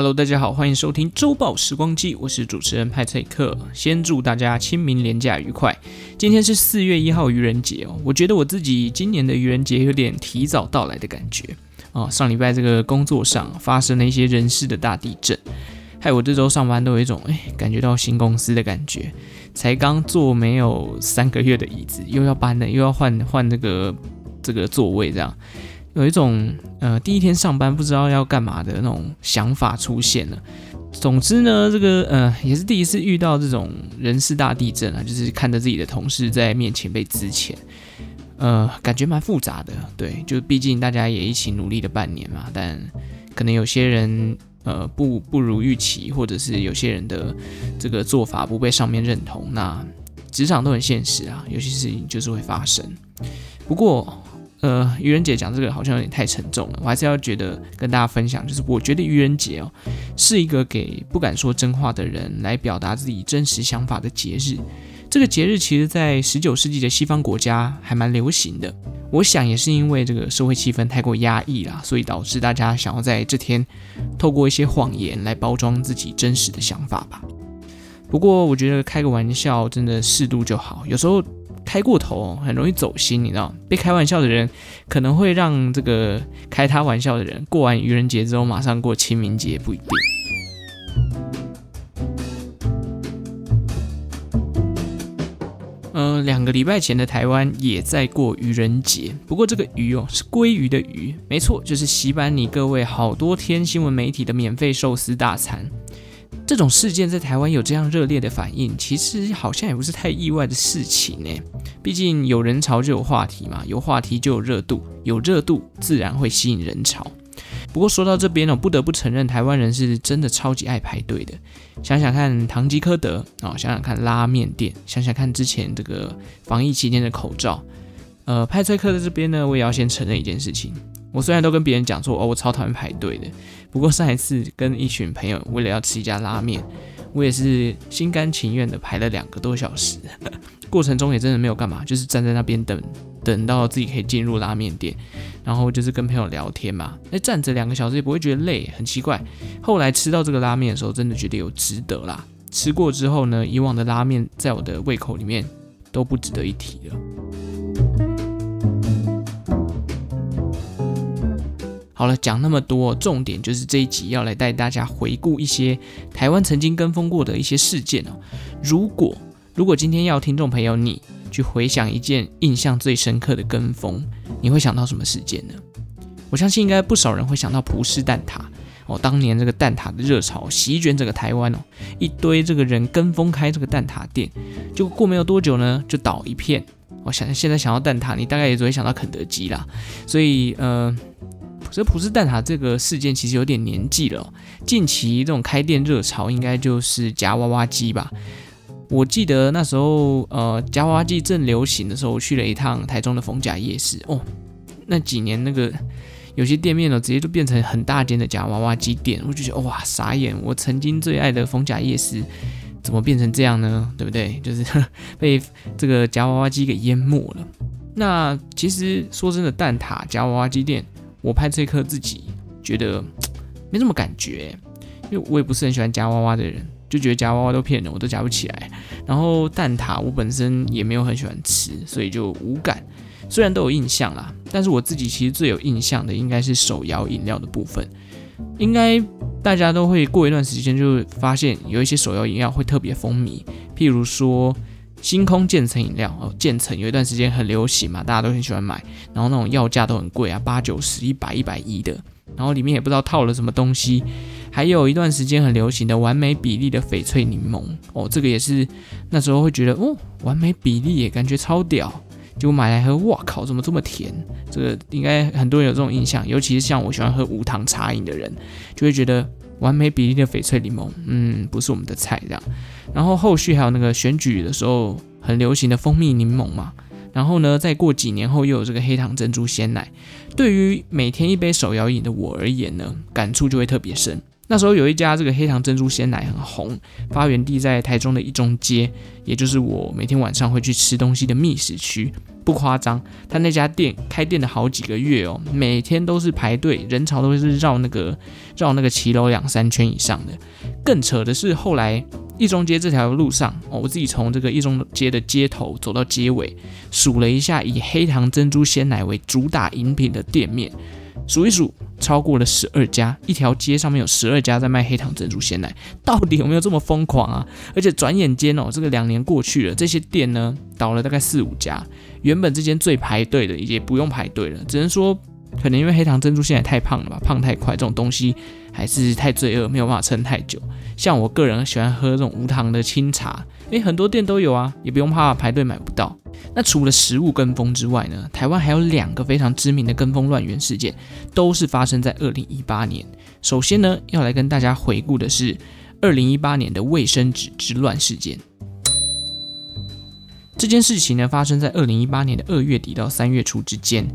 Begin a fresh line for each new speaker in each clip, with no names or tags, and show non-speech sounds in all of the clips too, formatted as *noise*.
Hello，大家好，欢迎收听周报时光机，我是主持人派翠克。先祝大家清明连假愉快。今天是四月一号愚人节哦，我觉得我自己今年的愚人节有点提早到来的感觉哦。上礼拜这个工作上发生了一些人事的大地震，害我这周上班都有一种哎，感觉到新公司的感觉。才刚坐没有三个月的椅子，又要搬了，又要换换这个这个座位，这样。有一种呃，第一天上班不知道要干嘛的那种想法出现了。总之呢，这个呃也是第一次遇到这种人事大地震啊，就是看着自己的同事在面前被支遣，呃，感觉蛮复杂的。对，就毕竟大家也一起努力了半年嘛，但可能有些人呃不不如预期，或者是有些人的这个做法不被上面认同。那职场都很现实啊，有些事情就是会发生。不过。呃，愚人节讲这个好像有点太沉重了，我还是要觉得跟大家分享，就是我觉得愚人节哦，是一个给不敢说真话的人来表达自己真实想法的节日。这个节日其实，在十九世纪的西方国家还蛮流行的。我想也是因为这个社会气氛太过压抑啦，所以导致大家想要在这天透过一些谎言来包装自己真实的想法吧。不过，我觉得开个玩笑真的适度就好，有时候。开过头很容易走心，你知道，被开玩笑的人可能会让这个开他玩笑的人过完愚人节之后马上过清明节，不一定。呃，两个礼拜前的台湾也在过愚人节，不过这个鱼哦是鲑鱼的鱼，没错，就是洗版你各位好多天新闻媒体的免费寿司大餐。这种事件在台湾有这样热烈的反应，其实好像也不是太意外的事情呢。毕竟有人潮就有话题嘛，有话题就有热度，有热度自然会吸引人潮。不过说到这边呢，不得不承认台湾人是真的超级爱排队的。想想看，唐吉诃德啊，想想看拉面店，想想看之前这个防疫期间的口罩。呃，派翠克在这边呢，我也要先承认一件事情。我虽然都跟别人讲说，哦，我超讨厌排队的，不过上一次跟一群朋友为了要吃一家拉面，我也是心甘情愿的排了两个多小时，*laughs* 过程中也真的没有干嘛，就是站在那边等，等到自己可以进入拉面店，然后就是跟朋友聊天嘛，那站着两个小时也不会觉得累，很奇怪。后来吃到这个拉面的时候，真的觉得有值得啦。吃过之后呢，以往的拉面在我的胃口里面都不值得一提了。好了，讲那么多，重点就是这一集要来带大家回顾一些台湾曾经跟风过的一些事件哦。如果如果今天要听众朋友你去回想一件印象最深刻的跟风，你会想到什么事件呢？我相信应该不少人会想到葡式蛋挞哦，当年这个蛋挞的热潮席卷整个台湾哦，一堆这个人跟风开这个蛋挞店，结果过没有多久呢，就倒一片。我想现在想到蛋挞，你大概也只会想到肯德基啦，所以呃。这葡式蛋挞这个事件其实有点年纪了。近期这种开店热潮，应该就是夹娃娃机吧？我记得那时候，呃，夹娃娃机正流行的时候，我去了一趟台中的逢甲夜市哦。那几年那个有些店面呢，直接就变成很大间的夹娃娃机店，我就觉得哇，傻眼！我曾经最爱的逢甲夜市，怎么变成这样呢？对不对？就是 *laughs* 被这个夹娃娃机给淹没了。那其实说真的，蛋挞夹娃娃机店。我拍这一刻自己觉得 *tsk* 没什么感觉，因为我也不是很喜欢夹娃娃的人，就觉得夹娃娃都骗人，我都夹不起来。然后蛋挞我本身也没有很喜欢吃，所以就无感。虽然都有印象啦，但是我自己其实最有印象的应该是手摇饮料的部分。应该大家都会过一段时间就发现有一些手摇饮料会特别风靡，譬如说。星空渐层饮料哦，渐层有一段时间很流行嘛，大家都很喜欢买，然后那种药价都很贵啊，八九十、一百、一百一的，然后里面也不知道套了什么东西。还有一段时间很流行的完美比例的翡翠柠檬哦，这个也是那时候会觉得哦，完美比例也感觉超屌，结果买来喝，哇靠，怎么这么甜？这个应该很多人有这种印象，尤其是像我喜欢喝无糖茶饮的人，就会觉得。完美比例的翡翠柠檬，嗯，不是我们的菜这样。然后后续还有那个选举的时候很流行的蜂蜜柠檬嘛。然后呢，再过几年后又有这个黑糖珍珠鲜奶。对于每天一杯手摇饮的我而言呢，感触就会特别深。那时候有一家这个黑糖珍珠鲜奶很红，发源地在台中的一中街，也就是我每天晚上会去吃东西的觅食区。不夸张，他那家店开店了好几个月哦，每天都是排队，人潮都是绕那个绕那个骑楼两三圈以上的。更扯的是，后来一中街这条路上哦，我自己从这个一中街的街头走到街尾，数了一下以黑糖珍珠鲜奶为主打饮品的店面。数一数，超过了十二家，一条街上面有十二家在卖黑糖珍珠鲜奶，到底有没有这么疯狂啊？而且转眼间哦，这个两年过去了，这些店呢倒了大概四五家，原本这间最排队的也不用排队了，只能说可能因为黑糖珍珠现在太胖了吧，胖太快，这种东西还是太罪恶，没有办法撑太久。像我个人喜欢喝这种无糖的清茶，诶，很多店都有啊，也不用怕排队买不到。那除了食物跟风之外呢，台湾还有两个非常知名的跟风乱源事件，都是发生在二零一八年。首先呢，要来跟大家回顾的是二零一八年的卫生纸之乱事件。这件事情呢，发生在二零一八年的二月底到三月初之间，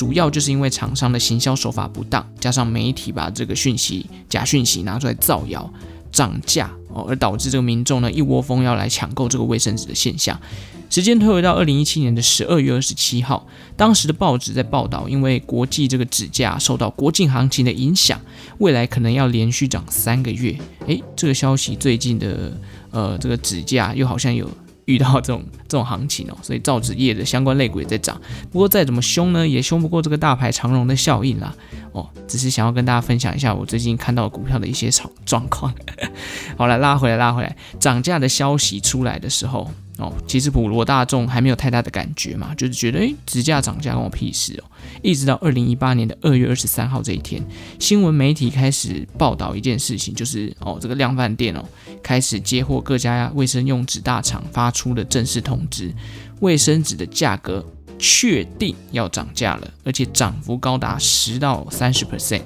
主要就是因为厂商的行销手法不当，加上媒体把这个讯息假讯息拿出来造谣。涨价哦，而导致这个民众呢一窝蜂要来抢购这个卫生纸的现象。时间推回到二零一七年的十二月二十七号，当时的报纸在报道，因为国际这个纸价受到国际行情的影响，未来可能要连续涨三个月。诶，这个消息最近的呃这个纸价又好像有。遇到这种这种行情哦，*laughs* 所以造纸业的相关类股也在涨。不过再怎么凶呢，也凶不过这个大牌长荣的效应啦。哦，只是想要跟大家分享一下我最近看到股票的一些状状况。*laughs* 好，了拉回来，拉回来，涨价的消息出来的时候。哦，其实普罗大众还没有太大的感觉嘛，就是觉得诶，纸价涨价关我屁事哦。一直到二零一八年的二月二十三号这一天，新闻媒体开始报道一件事情，就是哦，这个量贩店哦开始接获各家卫生用纸大厂发出的正式通知，卫生纸的价格确定要涨价了，而且涨幅高达十到三十 percent。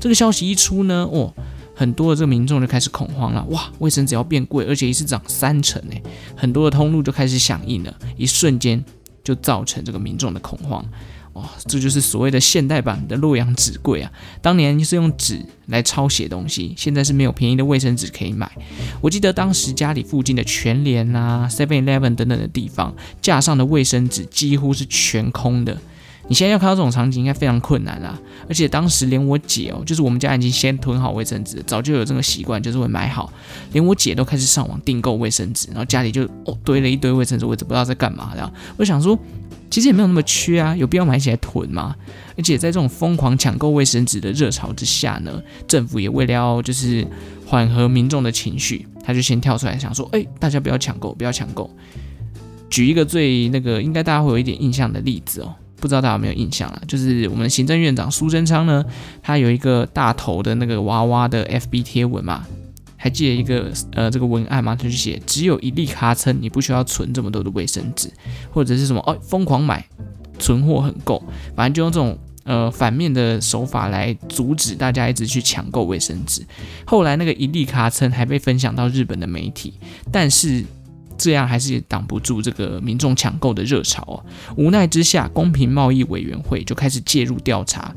这个消息一出呢，哦。很多的这个民众就开始恐慌了，哇，卫生纸要变贵，而且一次涨三成诶，很多的通路就开始响应了，一瞬间就造成这个民众的恐慌，哇，这就是所谓的现代版的洛阳纸贵啊！当年是用纸来抄写东西，现在是没有便宜的卫生纸可以买。我记得当时家里附近的全联啊、Seven Eleven 等等的地方，架上的卫生纸几乎是全空的。你现在要看到这种场景，应该非常困难啦。而且当时连我姐哦，就是我们家已经先囤好卫生纸，早就有这个习惯，就是会买好。连我姐都开始上网订购卫生纸，然后家里就哦堆了一堆卫生纸，我也不知道在干嘛。这样，我想说，其实也没有那么缺啊，有必要买起来囤吗？而且在这种疯狂抢购卫生纸的热潮之下呢，政府也为了要就是缓和民众的情绪，他就先跳出来想说，哎，大家不要抢购，不要抢购。举一个最那个应该大家会有一点印象的例子哦。不知道大家有没有印象啊？就是我们行政院长苏贞昌呢，他有一个大头的那个娃娃的 FB 贴文嘛，还记得一个呃这个文案吗？他就写只有一粒卡称，你不需要存这么多的卫生纸，或者是什么哦疯狂买，存货很够，反正就用这种呃反面的手法来阻止大家一直去抢购卫生纸。后来那个一粒卡称还被分享到日本的媒体，但是。这样还是挡不住这个民众抢购的热潮啊！无奈之下，公平贸易委员会就开始介入调查，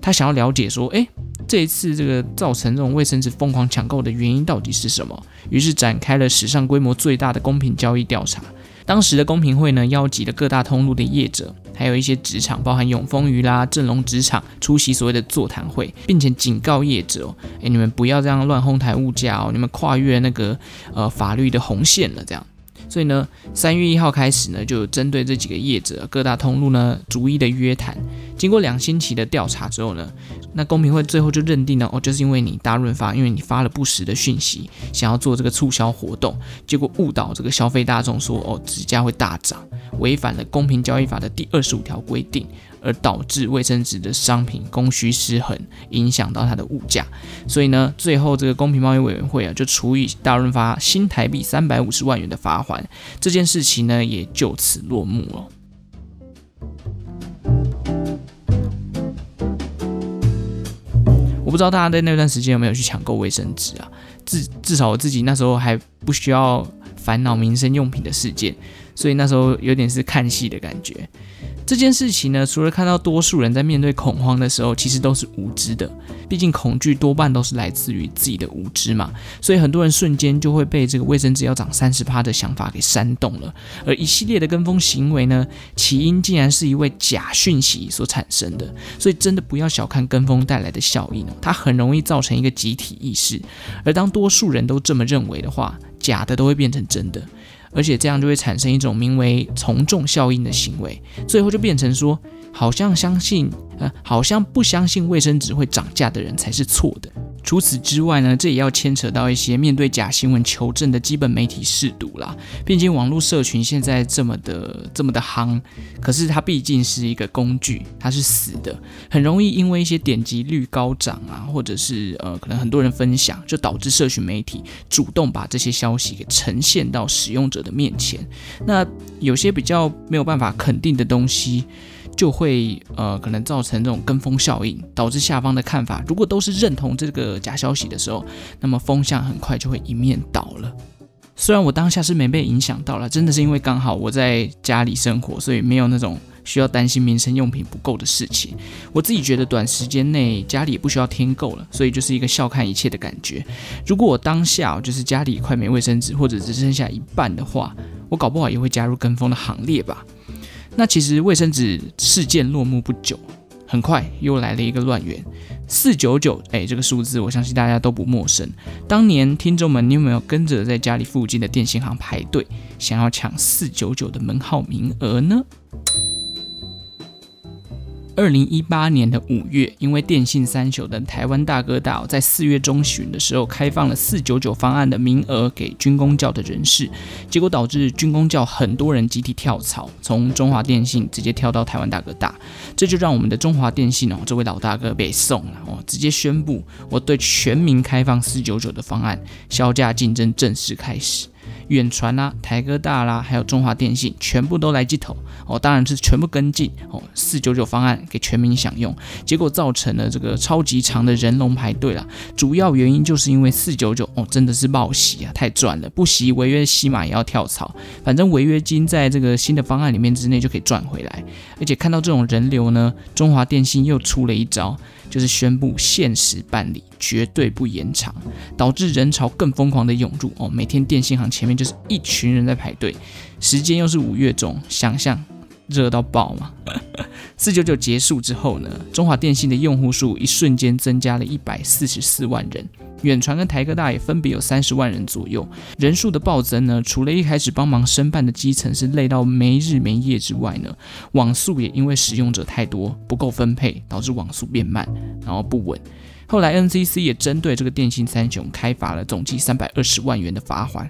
他想要了解说，诶，这一次这个造成这种卫生纸疯狂抢购的原因到底是什么？于是展开了史上规模最大的公平交易调查。当时的公平会呢，邀集了各大通路的业者，还有一些纸厂，包含永丰余啦、正隆纸厂，出席所谓的座谈会，并且警告业者哦，诶，你们不要这样乱哄抬物价哦，你们跨越那个呃法律的红线了，这样。所以呢，三月一号开始呢，就针对这几个业者、各大通路呢，逐一的约谈。经过两星期的调查之后呢，那公平会最后就认定了，哦，就是因为你大润发，因为你发了不实的讯息，想要做这个促销活动，结果误导这个消费大众说，哦，纸价会大涨，违反了公平交易法的第二十五条规定。而导致卫生纸的商品供需失衡，影响到它的物价，所以呢，最后这个公平贸易委员会啊，就处以大润发新台币三百五十万元的罚款，这件事情呢，也就此落幕了。我不知道大家在那段时间有没有去抢购卫生纸啊？至至少我自己那时候还不需要烦恼民生用品的事件。所以那时候有点是看戏的感觉。这件事情呢，除了看到多数人在面对恐慌的时候，其实都是无知的。毕竟恐惧多半都是来自于自己的无知嘛，所以很多人瞬间就会被这个卫生纸要涨三十趴的想法给煽动了。而一系列的跟风行为呢，起因竟然是一位假讯息所产生的。所以真的不要小看跟风带来的效应哦，它很容易造成一个集体意识。而当多数人都这么认为的话，假的都会变成真的。而且这样就会产生一种名为从众效应的行为，最后就变成说，好像相信，呃，好像不相信卫生纸会涨价的人才是错的。除此之外呢，这也要牵扯到一些面对假新闻求证的基本媒体试读啦。毕竟网络社群现在这么的这么的夯，可是它毕竟是一个工具，它是死的，很容易因为一些点击率高涨啊，或者是呃可能很多人分享，就导致社群媒体主动把这些消息给呈现到使用者的面前。那有些比较没有办法肯定的东西。就会呃可能造成这种跟风效应，导致下方的看法如果都是认同这个假消息的时候，那么风向很快就会一面倒了。虽然我当下是没被影响到了，真的是因为刚好我在家里生活，所以没有那种需要担心民生用品不够的事情。我自己觉得短时间内家里也不需要添购了，所以就是一个笑看一切的感觉。如果我当下就是家里快没卫生纸，或者只剩下一半的话，我搞不好也会加入跟风的行列吧。那其实卫生纸事件落幕不久，很快又来了一个乱源，四九九，哎，这个数字我相信大家都不陌生。当年听众们，你有没有跟着在家里附近的电信行排队，想要抢四九九的门号名额呢？二零一八年的五月，因为电信三雄的台湾大哥大在四月中旬的时候开放了四九九方案的名额给军工教的人士，结果导致军工教很多人集体跳槽，从中华电信直接跳到台湾大哥大，这就让我们的中华电信哦，这位老大哥被送了哦，直接宣布我对全民开放四九九的方案，销价竞争正式开始。远传啦、台哥大啦，还有中华电信，全部都来接头哦，当然是全部跟进哦，四九九方案给全民享用，结果造成了这个超级长的人龙排队啦。主要原因就是因为四九九哦，真的是冒喜啊，太赚了，不惜违约起码也要跳槽，反正违约金在这个新的方案里面之内就可以赚回来。而且看到这种人流呢，中华电信又出了一招。就是宣布限时办理，绝对不延长，导致人潮更疯狂的涌入哦。每天电信行前面就是一群人在排队，时间又是五月中，想象热到爆嘛。*laughs* 四九九结束之后呢，中华电信的用户数一瞬间增加了一百四十四万人。远传跟台哥大也分别有三十万人左右，人数的暴增呢，除了一开始帮忙申办的基层是累到没日没夜之外呢，网速也因为使用者太多不够分配，导致网速变慢，然后不稳。后来 NCC 也针对这个电信三雄开罚了总计三百二十万元的罚锾。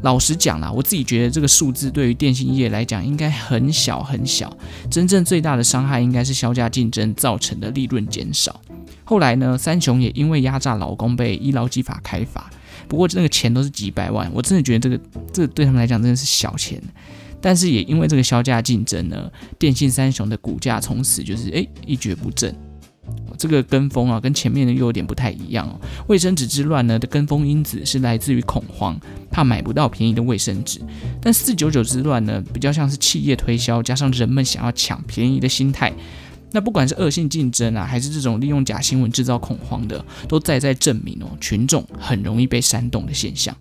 老实讲啦，我自己觉得这个数字对于电信业来讲应该很小很小，真正最大的伤害应该是削价竞争造成的利润减少。后来呢，三雄也因为压榨劳工被医劳基法开罚，不过那个钱都是几百万，我真的觉得这个这个对他们来讲真的是小钱。但是也因为这个削价竞争呢，电信三雄的股价从此就是诶一蹶不振。这个跟风啊，跟前面的又有点不太一样哦。卫生纸之乱呢的跟风因子是来自于恐慌，怕买不到便宜的卫生纸。但四九九之乱呢，比较像是企业推销加上人们想要抢便宜的心态。那不管是恶性竞争啊，还是这种利用假新闻制造恐慌的，都在在证明哦，群众很容易被煽动的现象。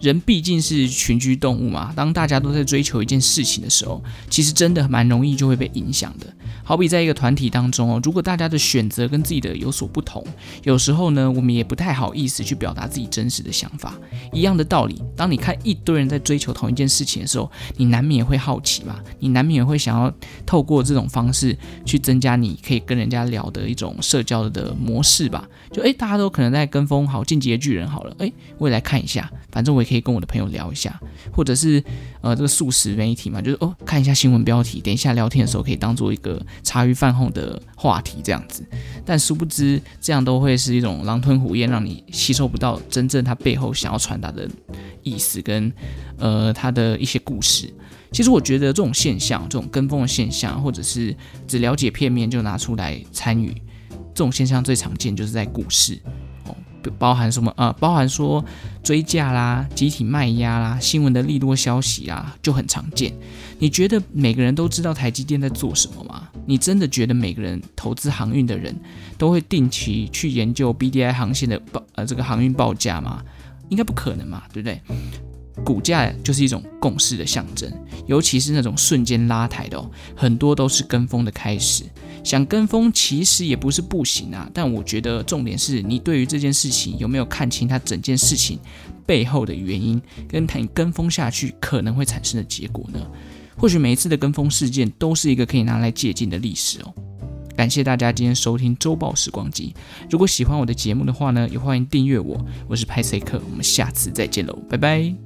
人毕竟是群居动物嘛，当大家都在追求一件事情的时候，其实真的蛮容易就会被影响的。好比在一个团体当中哦，如果大家的选择跟自己的有所不同，有时候呢，我们也不太好意思去表达自己真实的想法。一样的道理，当你看一堆人在追求同一件事情的时候，你难免会好奇嘛，你难免会想要透过这种方式去增加你可以跟人家聊的一种社交的模式吧。就诶，大家都可能在跟风，好，进击的巨人好了，诶，我也来看一下，反正我也可以跟我的朋友聊一下，或者是呃这个速食媒体嘛，就是哦看一下新闻标题，等一下聊天的时候可以当做一个茶余饭后的话题这样子。但殊不知这样都会是一种狼吞虎咽，让你吸收不到真正他背后想要传达的意思跟呃他的一些故事。其实我觉得这种现象，这种跟风的现象，或者是只了解片面就拿出来参与，这种现象最常见就是在股市。包含什么？呃，包含说追价啦、集体卖压啦、新闻的利多消息啊，就很常见。你觉得每个人都知道台积电在做什么吗？你真的觉得每个人投资航运的人都会定期去研究 BDI 航线的报呃这个航运报价吗？应该不可能嘛，对不对？股价就是一种共识的象征，尤其是那种瞬间拉抬的哦，很多都是跟风的开始。想跟风其实也不是不行啊，但我觉得重点是你对于这件事情有没有看清它整件事情背后的原因，跟你跟风下去可能会产生的结果呢？或许每一次的跟风事件都是一个可以拿来借鉴的历史哦。感谢大家今天收听周报时光机，如果喜欢我的节目的话呢，也欢迎订阅我。我是派翠克，我们下次再见喽，拜拜。